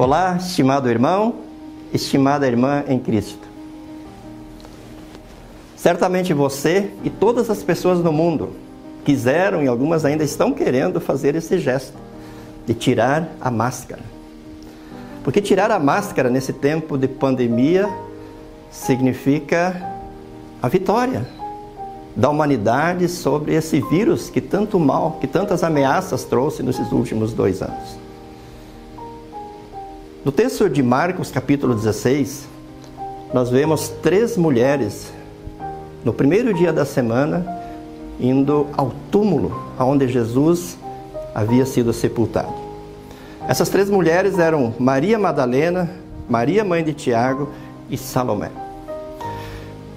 Olá, estimado irmão, estimada irmã em Cristo. Certamente você e todas as pessoas no mundo quiseram e algumas ainda estão querendo fazer esse gesto de tirar a máscara. Porque tirar a máscara nesse tempo de pandemia significa a vitória da humanidade sobre esse vírus que tanto mal, que tantas ameaças trouxe nesses últimos dois anos. No texto de Marcos, capítulo 16, nós vemos três mulheres no primeiro dia da semana indo ao túmulo onde Jesus havia sido sepultado. Essas três mulheres eram Maria Madalena, Maria mãe de Tiago e Salomé.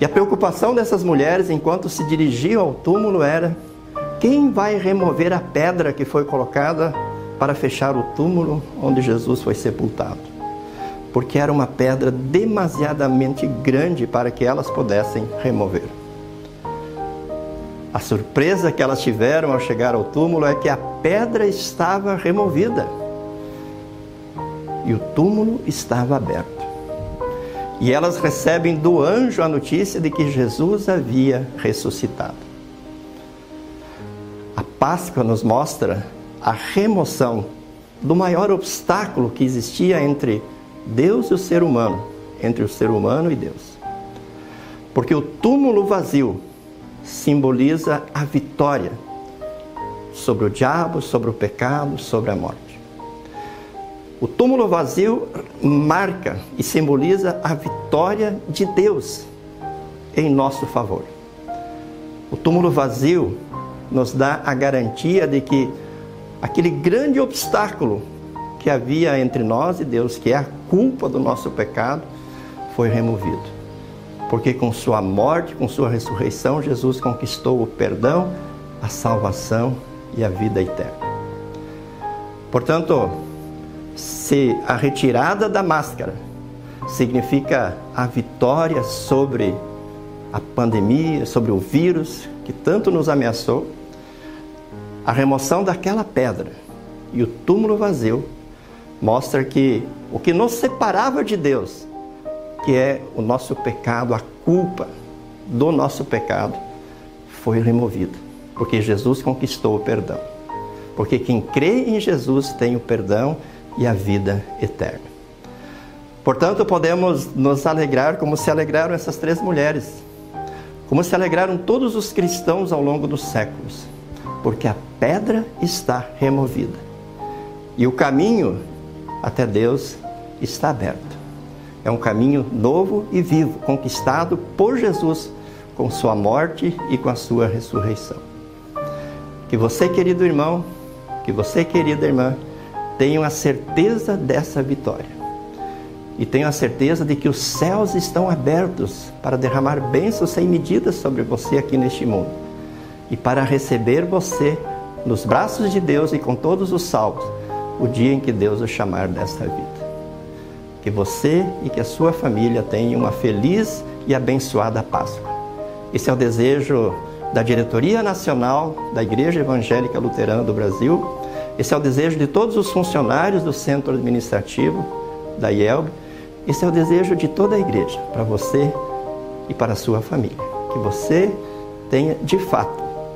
E a preocupação dessas mulheres enquanto se dirigiam ao túmulo era: quem vai remover a pedra que foi colocada para fechar o túmulo onde Jesus foi sepultado, porque era uma pedra demasiadamente grande para que elas pudessem remover. A surpresa que elas tiveram ao chegar ao túmulo é que a pedra estava removida e o túmulo estava aberto. E elas recebem do anjo a notícia de que Jesus havia ressuscitado. A Páscoa nos mostra a remoção do maior obstáculo que existia entre Deus e o ser humano, entre o ser humano e Deus. Porque o túmulo vazio simboliza a vitória sobre o diabo, sobre o pecado, sobre a morte. O túmulo vazio marca e simboliza a vitória de Deus em nosso favor. O túmulo vazio nos dá a garantia de que aquele grande obstáculo que havia entre nós e Deus, que é a culpa do nosso pecado, foi removido. Porque com sua morte, com sua ressurreição, Jesus conquistou o perdão, a salvação e a vida eterna. Portanto, se a retirada da máscara significa a vitória sobre a pandemia, sobre o vírus que tanto nos ameaçou, a remoção daquela pedra e o túmulo vazio mostra que o que nos separava de Deus, que é o nosso pecado, a culpa do nosso pecado, foi removido, porque Jesus conquistou o perdão. Porque quem crê em Jesus tem o perdão e a vida eterna. Portanto, podemos nos alegrar como se alegraram essas três mulheres, como se alegraram todos os cristãos ao longo dos séculos porque a pedra está removida e o caminho até Deus está aberto. É um caminho novo e vivo, conquistado por Jesus com sua morte e com a sua ressurreição. Que você, querido irmão, que você, querida irmã, tenham a certeza dessa vitória. E tenham a certeza de que os céus estão abertos para derramar bênçãos sem medidas sobre você aqui neste mundo e para receber você nos braços de Deus e com todos os salvos, o dia em que Deus o chamar desta vida. Que você e que a sua família tenham uma feliz e abençoada Páscoa. Esse é o desejo da Diretoria Nacional da Igreja Evangélica Luterana do Brasil. Esse é o desejo de todos os funcionários do Centro Administrativo da IELB. Esse é o desejo de toda a igreja, para você e para a sua família. Que você tenha, de fato,